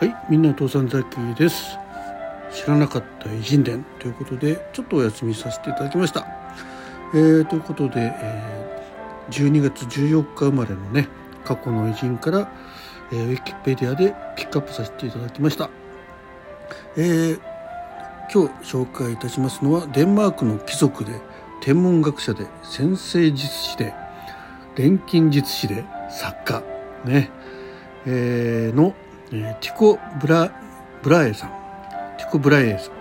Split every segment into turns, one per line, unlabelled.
はい、みんな父さんザキです。知らなかった偉人伝ということで、ちょっとお休みさせていただきました。えー、ということで、えー、12月14日生まれのね、過去の偉人から、えー、ウィキペディアでピックアップさせていただきました。えー、今日紹介いたしますのは、デンマークの貴族で、天文学者で、先生術師で、錬金術師で、作家、ね、えー、の、えティコ・ブラブラエさん。ティコ・ブラエさん。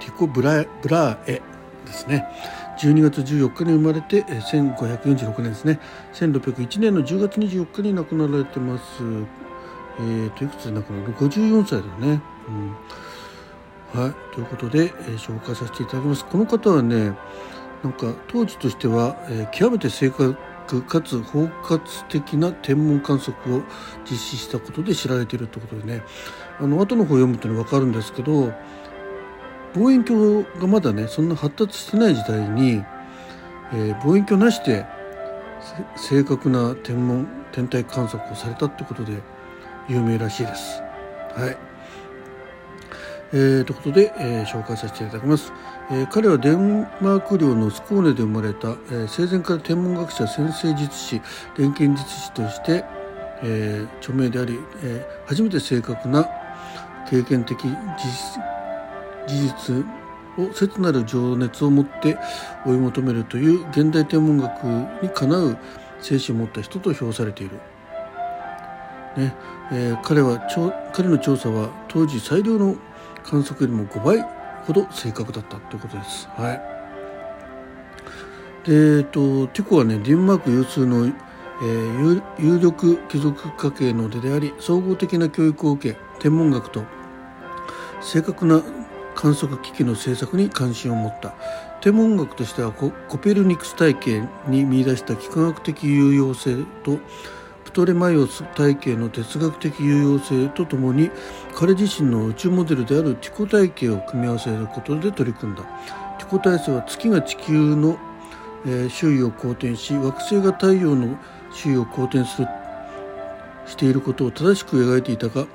ティコ・ブラブラエですね。12月14日に生まれて1546年ですね。1601年の10月24日に亡くなられてます。えー、といくつで亡くなる54歳だね、うん、はい。ということで、えー紹介させていただきます。この方はねなんか当時としては、えー極めて正確かつ包括的な天文観測を実施したことで知られているということでねあの後の方を読むとね分かるんですけど望遠鏡がまだねそんな発達してない時代に、えー望遠鏡なしで正確な天文天体観測をされたってことで有名らしいです。はいえー、ということで、えー紹介させていただきます、えー彼はデンマーク領のスコーネで生まれた、えー生前から天文学者先生術師錬金術師として、えー著名であり、えー初めて正確な経験的事実事実を切なる情熱を持って追い求めるという現代天文学にかなう精神を持った人と評されている。ねえー彼は彼の調査は当時最良の観測よりも5倍ほど正確だったということです。はい。で、えっと、ティコはね、デンマーク有数の、えー有力貴族家系の出であり、総合的な教育を受け、天文学と正確な観測機器の製作に関心を持った天文学としてはコペルニクス体系に見出した幾何学的有用性とトレマイオス体系の哲学的有用性とともに彼自身の宇宙モデルであるティコ体系を組み合わせることで取り組んだ。ティコ体制は月が地球の、周囲を公転し惑星が太陽の周囲を公転するしていることを正しく描いていたが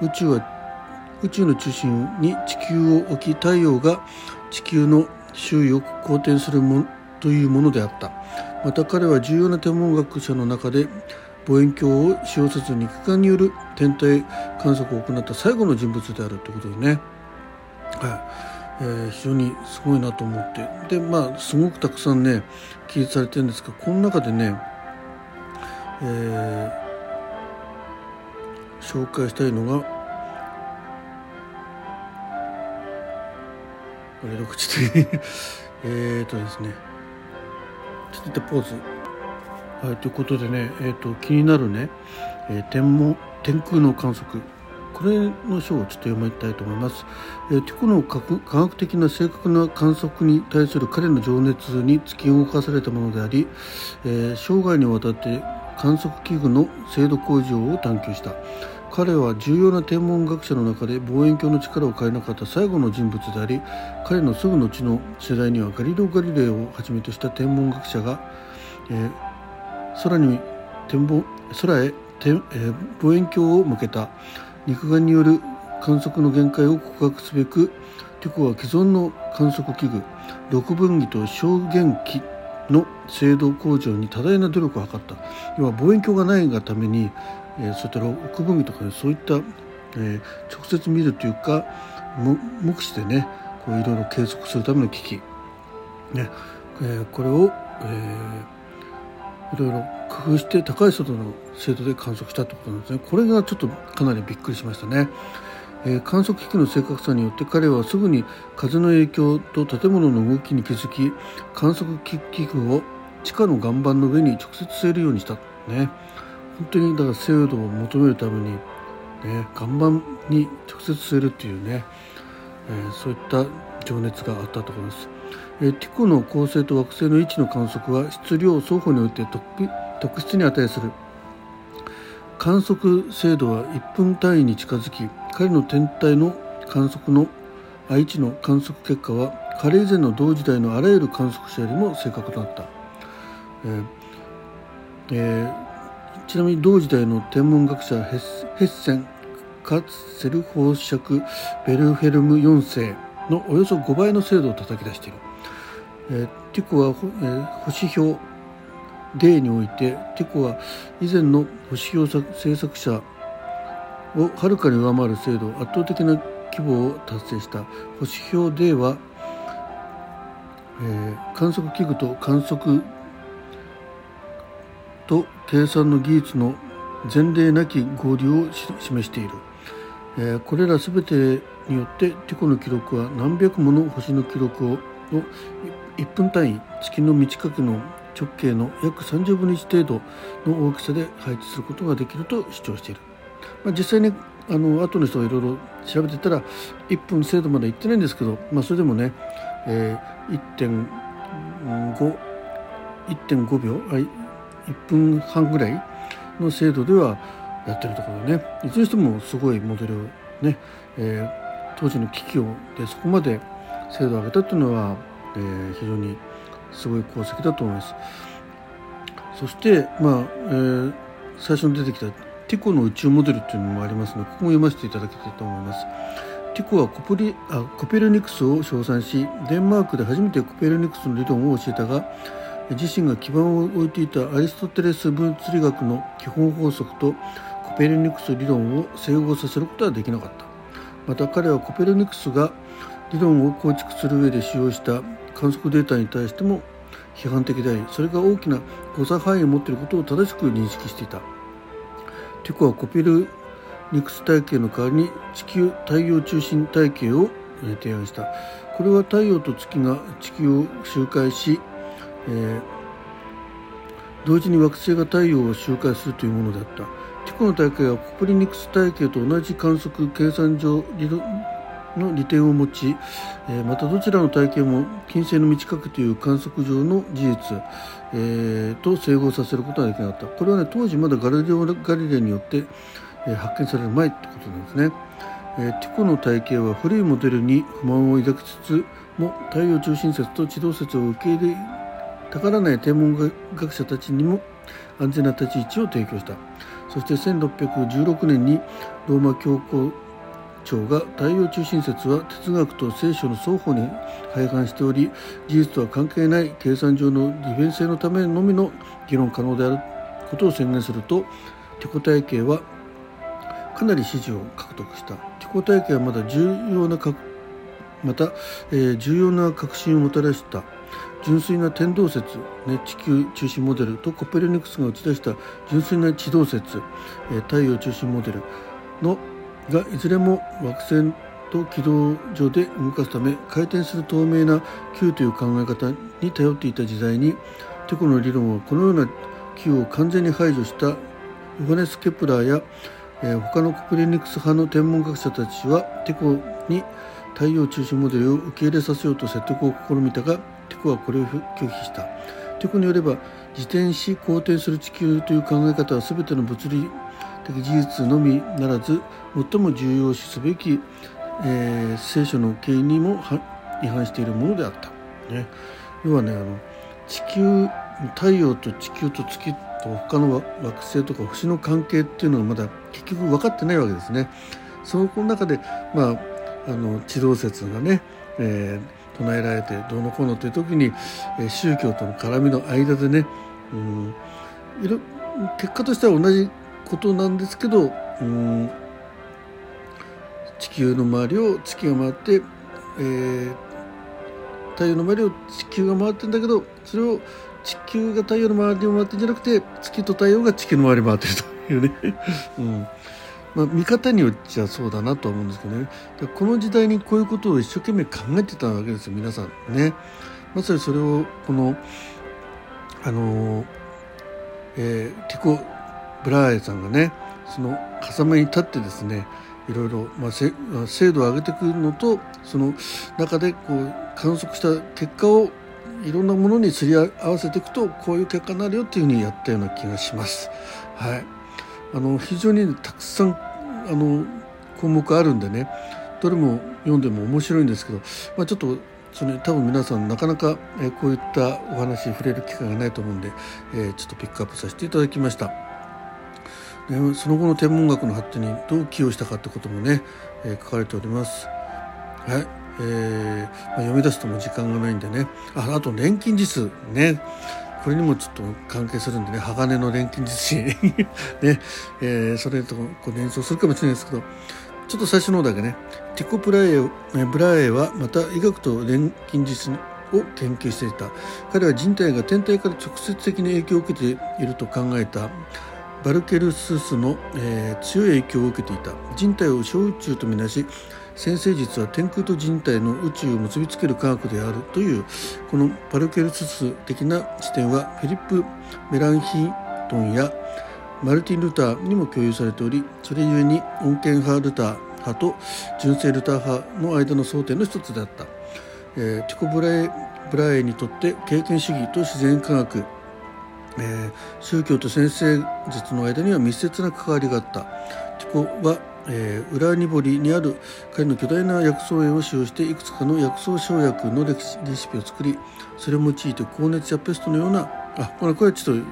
宇宙は宇宙の中心に地球を置き太陽が地球の周囲を公転するもというものであった。また彼は重要な天文学者の中で望遠鏡を使用せず肉眼による天体観測を行った最後の人物であるということでね、はい。えー非常にすごいなと思って。でまあすごくたくさんね記述されてるんですがこの中でね、えー紹介したいのがこれどこちょっとですね。ちょっと一ポーズ。はいということでねえー、と気になるね、えー天文天空の観測これの章をちょっと読みたいと思います。えーティコの科学科学的な正確な観測に対する彼の情熱に突き動かされたものであり、えー生涯にわたって観測器具の精度向上を探求した。彼は重要な天文学者の中で望遠鏡の力を変えなかった最後の人物であり彼のすぐ後の世代にはガリレオ・ガリレイをはじめとした天文学者が、えー空に天望空へ天、えー望遠鏡を向けた肉眼による観測の限界を告白すべくテコは既存の観測器具六分儀と小元器の精度向上に多大な努力を図った。要は望遠鏡がないがために、えーそういった六分儀とかねそういった、えー直接見るというか目視でねこういろいろ計測するための機器、ね。えーこれを、えーいろいろ工夫して高い速度の精度で観測したということなんですね。これがちょっとかなりびっくりしましたね。えー観測機器の正確さによって彼はすぐに風の影響と建物の動きに気づき観測機器具を地下の岩盤の上に直接据えるようにしたね本当にだから精度を求めるために、ね、岩盤に直接据えるっていうね、えーそういった情熱があったところです。えティコの恒星と惑星の位置の観測は質量双方において特特質に値する。観測精度は1分単位に近づき彼の天体の観測の愛知の観測結果は彼以前の同時代のあらゆる観測者よりも正確となった、えーえーちなみに同時代の天文学者ヘッセンカセル放射ベルフェルム4世のおよそ5倍の精度を叩き出している、え、ティコは、えー、星標 D においてティコは以前の星標制作者をはるかに上回る精度圧倒的な規模を達成した。星標 D は、えー、観測器具と観測と計算の技術の前例なき合流を示している、えー、これら全てによってティコの記録は何百もの星の記録をの1分単位月の満ち欠けの直径の約30分の1程度の大きさで配置することができると主張している、まあ、実際にあの後の人がいろいろ調べてたら1分精度までいってないんですけど、まあ、それでもね、えー、1.5 1.5秒あ1分半ぐらいの精度ではやってるところねいずれにしてもすごいモデルをね、えー、当時の機器をでそこまで精度を上げたというのは、えー、非常にすごい功績だと思います。そして、まあえー、最初に出てきたティコの宇宙モデルっていうのもありますのでここも読ませていただきたいと思います。ティコはコプリあコペルニクスを称賛しデンマークで初めてコペルニクスの理論を教えたが自身が基盤を置いていたアリストテレス物理学の基本法則とコペルニクス理論を整合させることはできなかったまた彼はコペルニクスが理論を構築する上で使用した観測データに対しても批判的でありそれが大きな誤差範囲を持っていることを正しく認識していた。テコはコペルニクス体系の代わりに地球太陽中心体系を提案した。これは太陽と月が地球を周回し、えー、同時に惑星が太陽を周回するというものであった。ティコの体系はコペルニクス体系と同じ観測計算上理論の利点を持ち、えまたどちらの体系も金星の満ち欠けという観測上の事実、えー、と整合させることができなかった。これはね当時まだガリレオ・ガリレイによって、え発見される前ってことなんですね、えティコの体系は古いモデルに不満を抱きつつも太陽中心説と地動説を受け入れたがらない天文学者たちにも安全な立ち位置を提供した。そして1616年にローマ教皇長が太陽中心説は哲学と聖書の双方に配管しており事実とは関係ない計算上の利便性のためのみの議論可能であることを宣言するとティコ体系はかなり支持を獲得した。ティコ体系はまだ重要なまた、えー、重要な革新をもたらした純粋な天動説、ね、地球中心モデルとコペルニクスが打ち出した純粋な地動説、えー、太陽中心モデルのがいずれも惑星と軌道上で動かすため回転する透明な球という考え方に頼っていた時代にティコの理論はこのような球を完全に排除したヨハネス・ケプラーや、えー、他のコペルニクス派の天文学者たちはティコに太陽中心モデルを受け入れさせようと説得を試みたがティコはこれを拒否した。テコによれば自転し公転する地球という考え方は全ての物理的事実のみならず最も重要視すべき、えー、聖書の経緯にも違反しているものであった。ね、要はねあの地球太陽と地球と月と他の惑星とか星の関係っていうのはまだ結局分かってないわけですね。その中で、まあ、あの地動説がね、えー、唱えられてどうのこうのという時に、宗教との絡みの間でね、うん、結果としては同じことなんですけど、うん、地球の周りを月が回って、えー、太陽の周りを地球が回ってんだけどそれを地球が太陽の周りを回ってんじゃなくて月と太陽が地球の周りを回ってるというね、うん。まあ、見方によっちゃそうだなとは思うんですけどね。この時代にこういうことを一生懸命考えてたわけですよ皆さんね。まさにそれをこのあのえー、ティコブラーエさんがねその風間に立ってですねいろいろ、まあ、精度を上げていくのとその中でこう観測した結果をいろんなものにすり合わせていくとこういう結果になるよっていうふうにやったような気がします。はい、あの非常にたくさんあの項目あるんでねどれも読んでも面白いんですけど、まあ、ちょっとそれ多分皆さんなかなか、えこういったお話に触れる機会がないと思うんで、えー、ちょっとピックアップさせていただきました。その後の天文学の発展にどう寄与したかってこともね、えー、書かれております。はい、えーまあ、読み出すとも時間がないんでね。ああと錬金術。ね。これにもちょっと関係するんでね。鋼の錬金術師。ね、えー、それとこう連想するかもしれないですけど。ちょっと最初の方だけね。ティコ・ブラエブラエはまた医学と錬金術を研究していた。彼は人体が天体から直接的に影響を受けていると考えた。バルケルススの、えー、強い影響を受けていた。人体を小宇宙とみなし先生術は天空と人体の宇宙を結びつける科学であるというこのパルケルスス的な視点はフィリップ・メランヒントンやマルティン・ルターにも共有されておりそれゆえに穏健派ルター派と純正ルター派の間の争点の一つであった、えー、ティコ・ブラエブラエにとって経験主義と自然科学えー、宗教と先生術の間には密接な関わりがあったティコはえー、裏ニボリにある彼の巨大な薬草園を使用していくつかの薬草生薬のレシピを作りそれを用いて高熱やペストのようなあこれこれはちょっと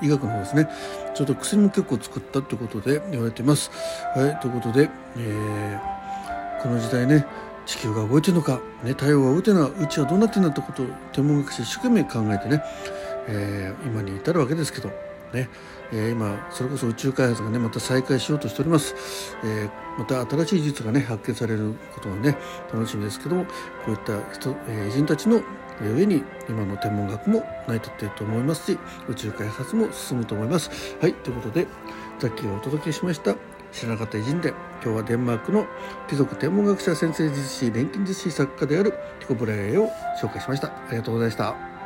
医学の方ですねちょっと薬も結構作ったということで言われています。はい、ということで、えー、この時代ね地球が動いてるのか、ね、太陽が動いてるのか宇宙はどうなってるんだってことを天文学者一生懸命考えてね、えー、今に至るわけですけどね、えー、今それこそ宇宙開発がねまた再開しようとしております、えー、また新しい技術がね発見されることがね楽しみですけどもこういった人、え、偉人たちの上に今の天文学も成り立っていると思いますし宇宙開発も進むと思います。はいということでさっきお届けしました知らなかった偉人伝今日はデンマークの貴族天文学者先生術師錬金術師作家であるティコ・ブラエを紹介しました。ありがとうございました。